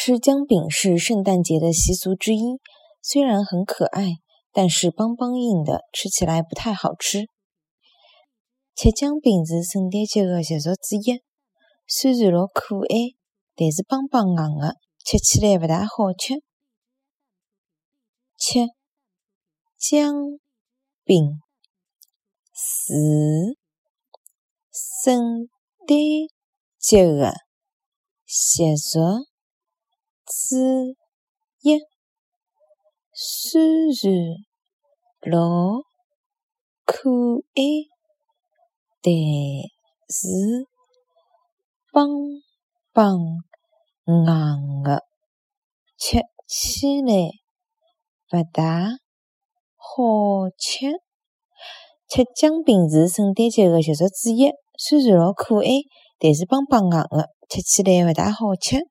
吃姜饼是圣诞节的习俗之一，虽然很可爱，但是梆梆硬的，吃起来不太好吃。吃姜饼是圣诞节的习俗之一，虽然老可爱，但是梆梆硬的，吃起来不大好吃。吃姜饼是圣诞节的习俗之一，虽然老可爱，但是棒棒硬的，吃起来不大好吃。吃姜饼是圣诞节的习俗之一，虽然老可爱，但是棒棒硬的，吃起来不大好吃。